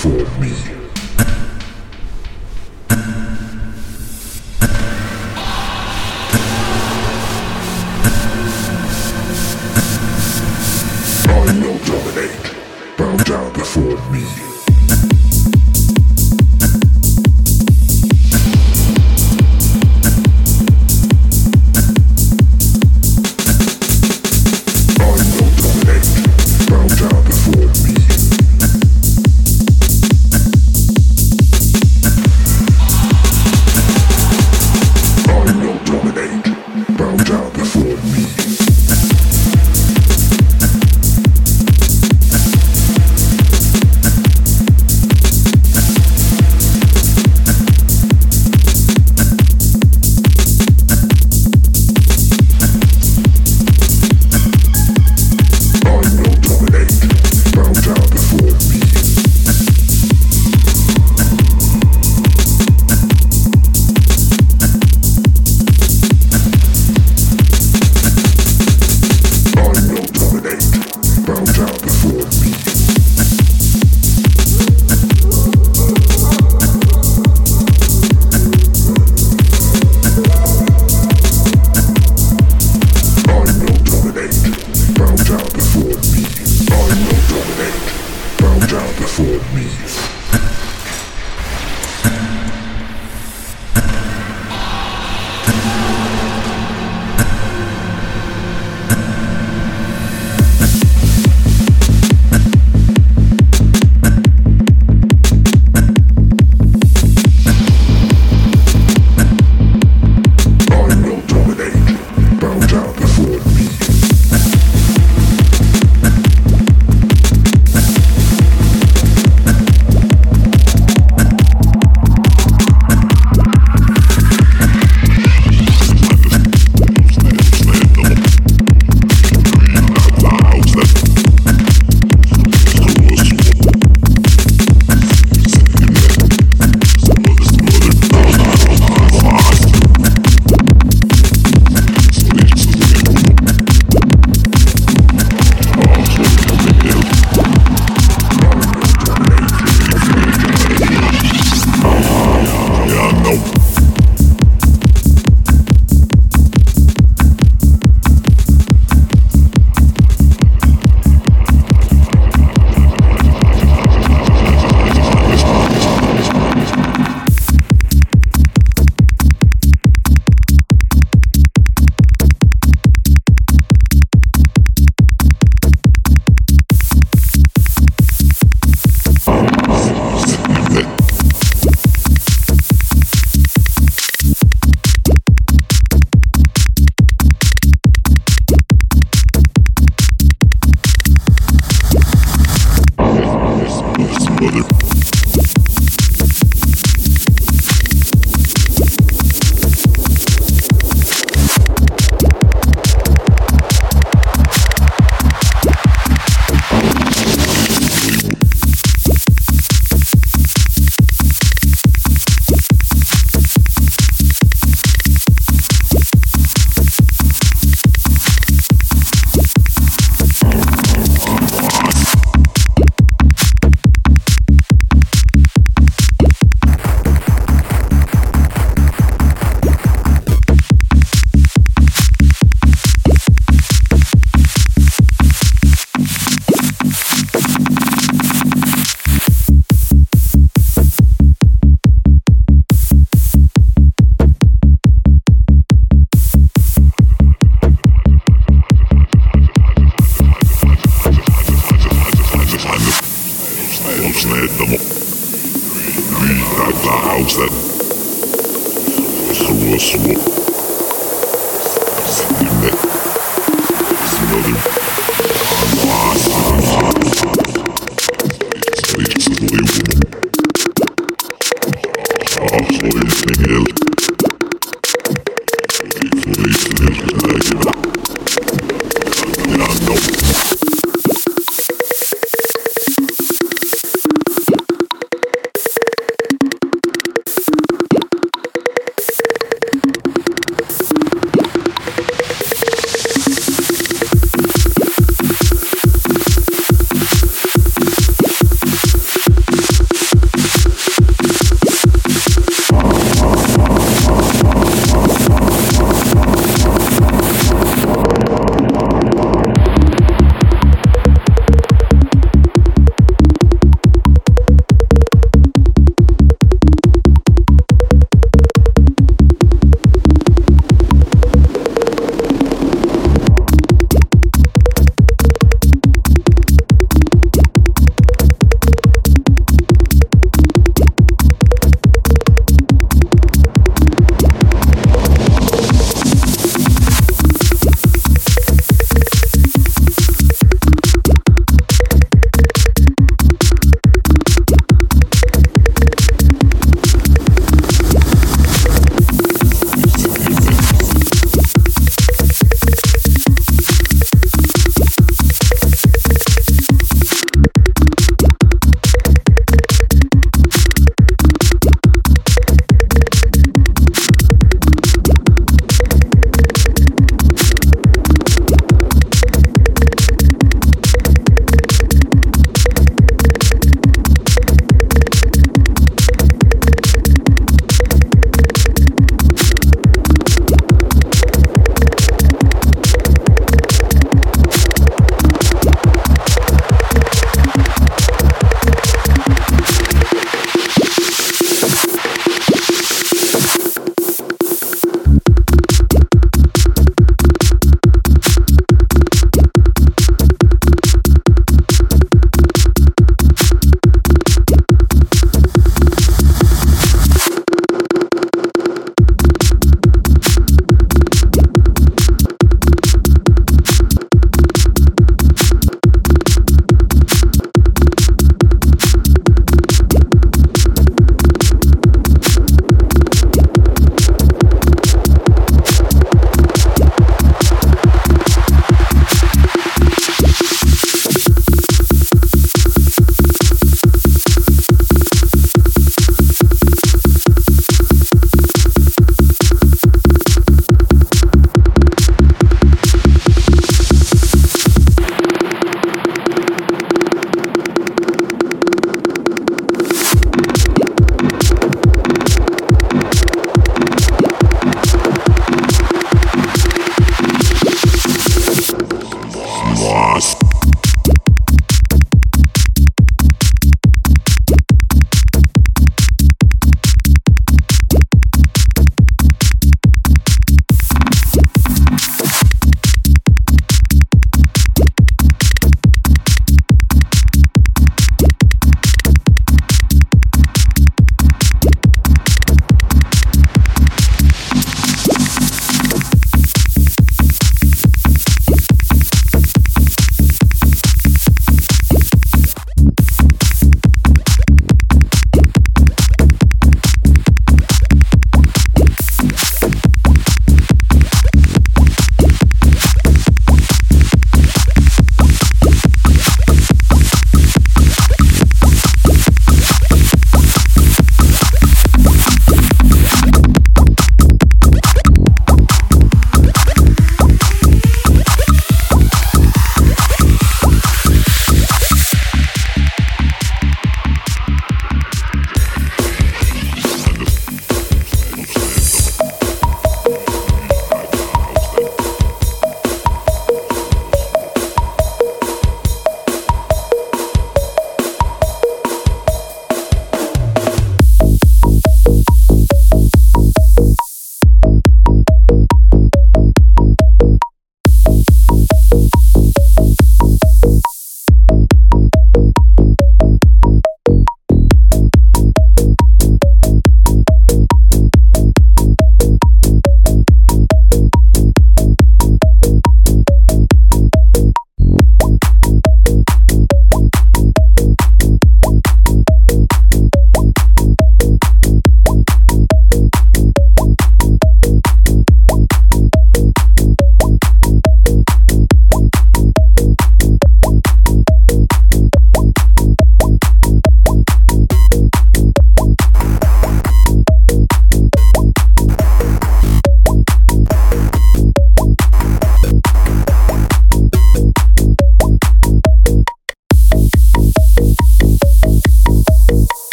for me.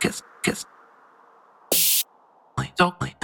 kiss, kiss. Don't Dog,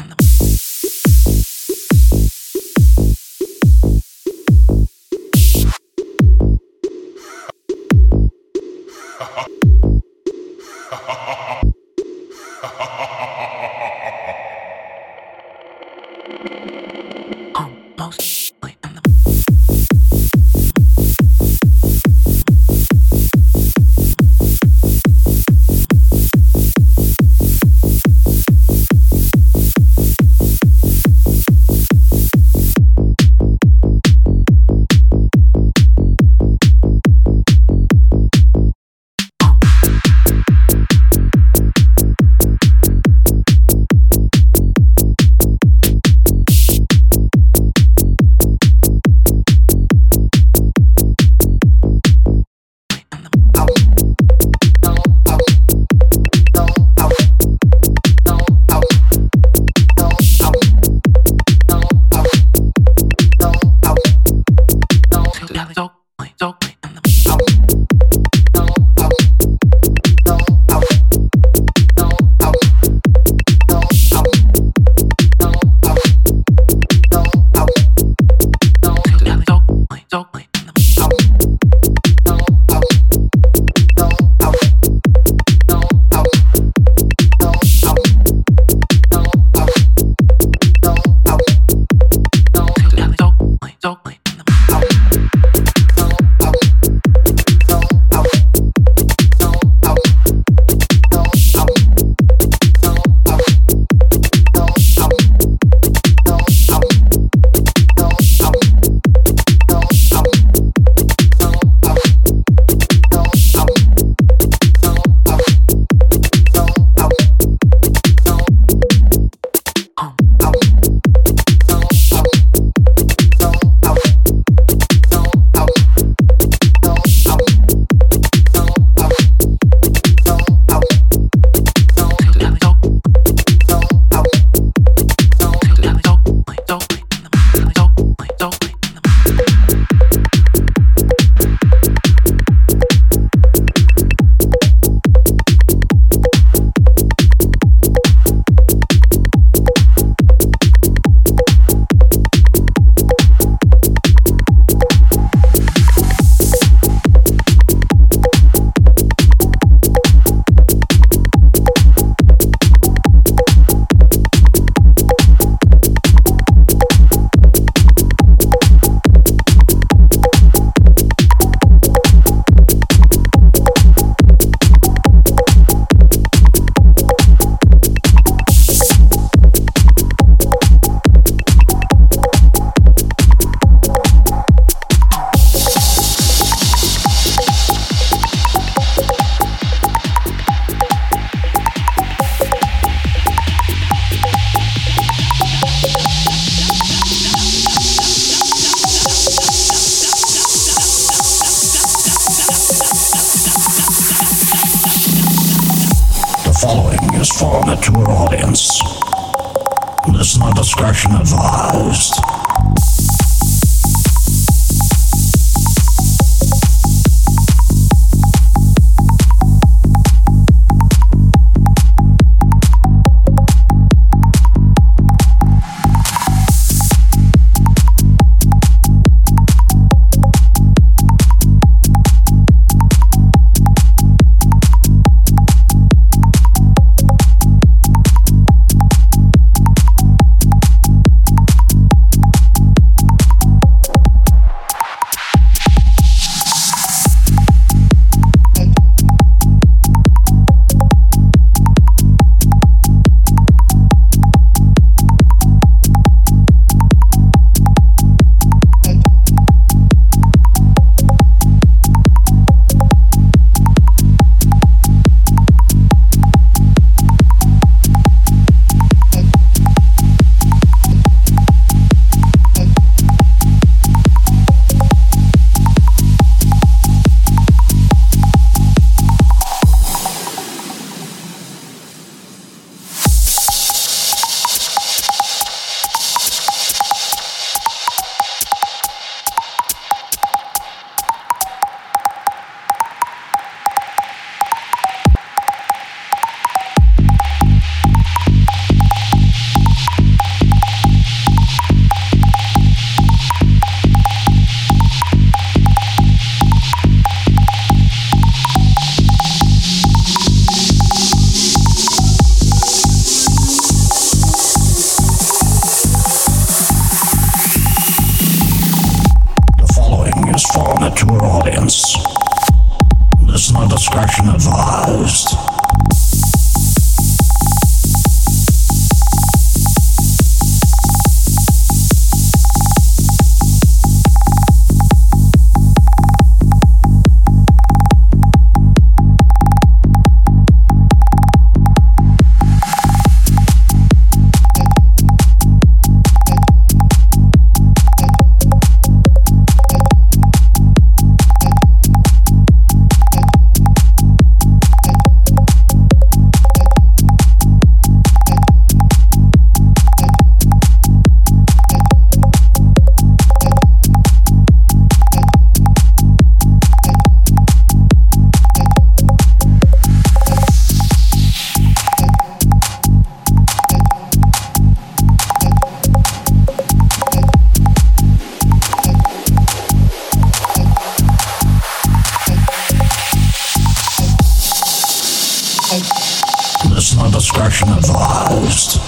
Listener discretion advised.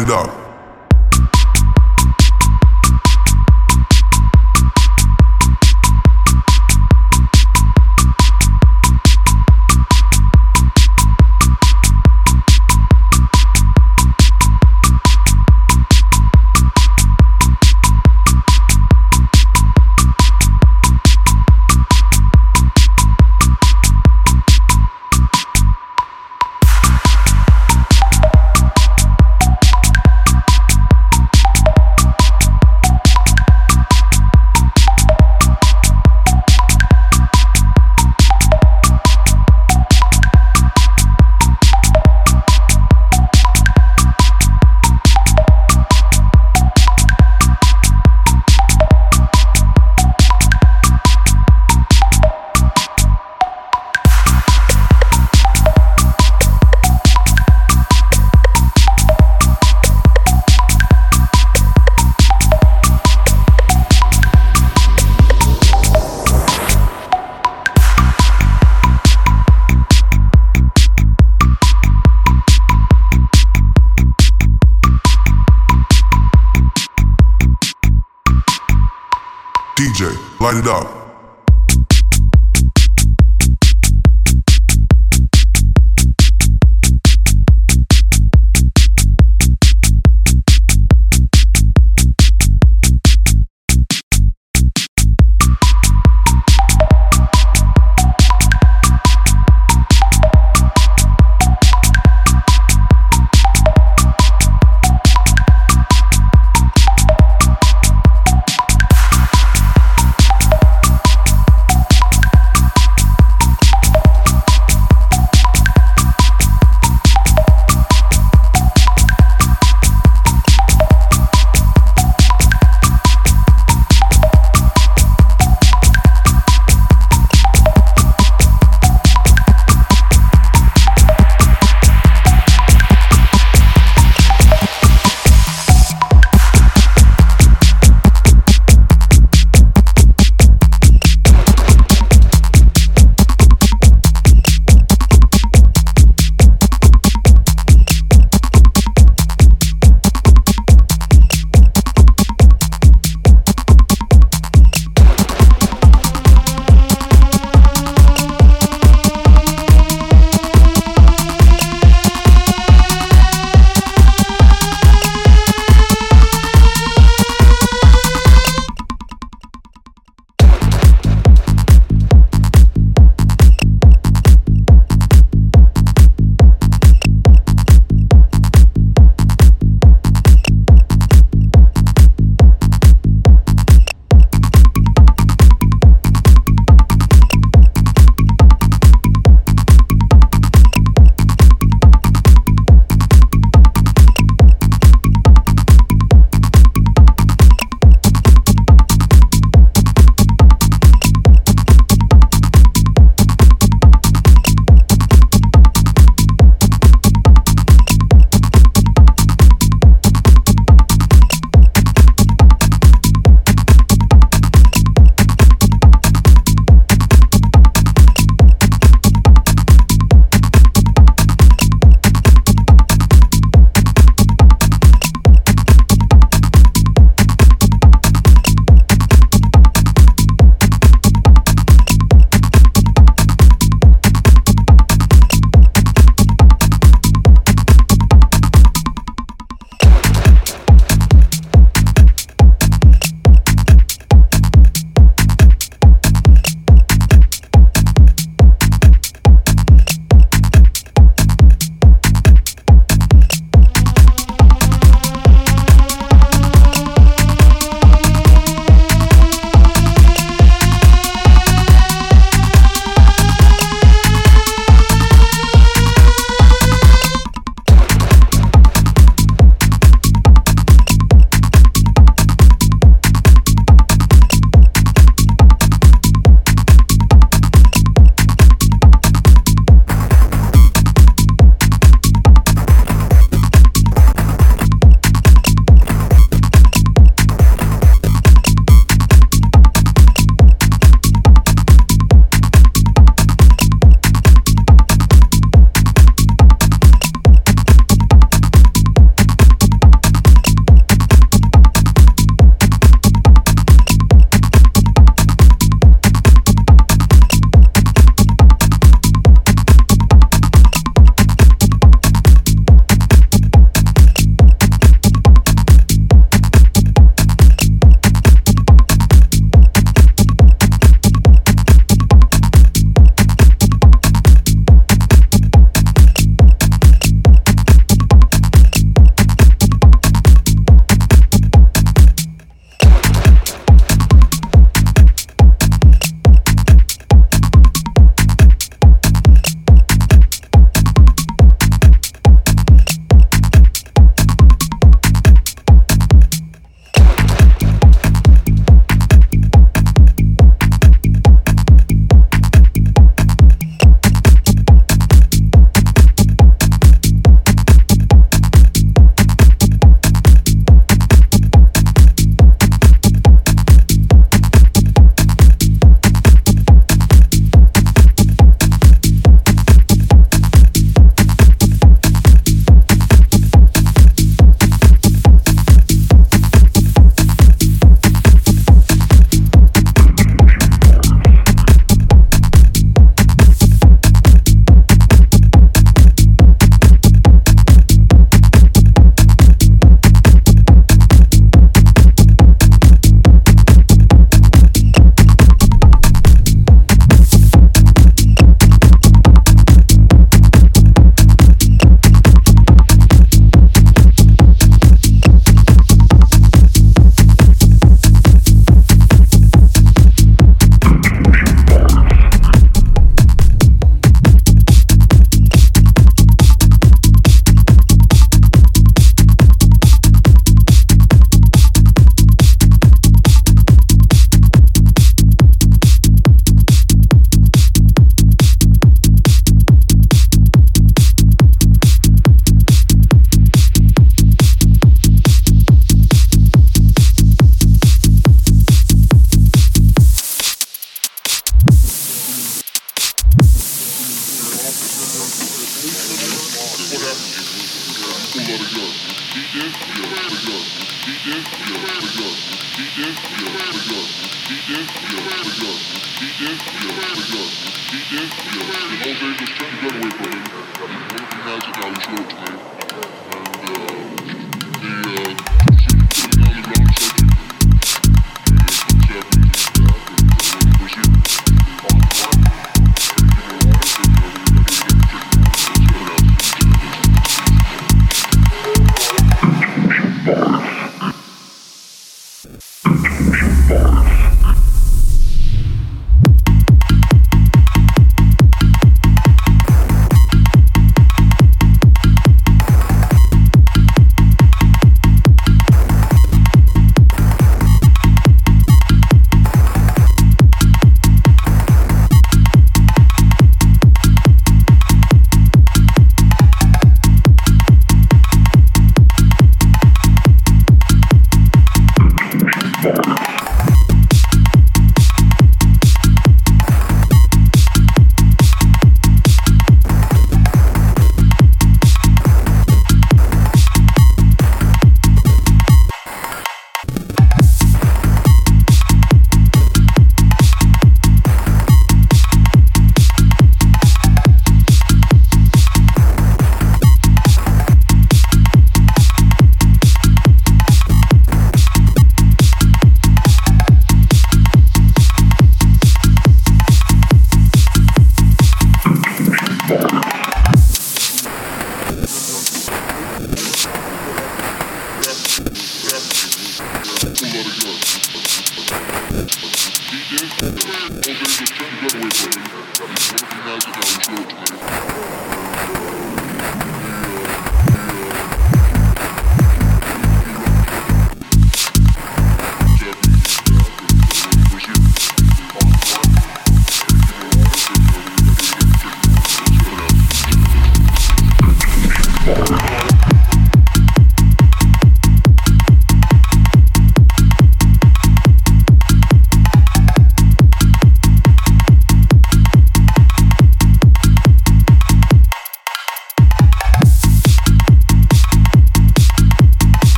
It up. DJ, light it up.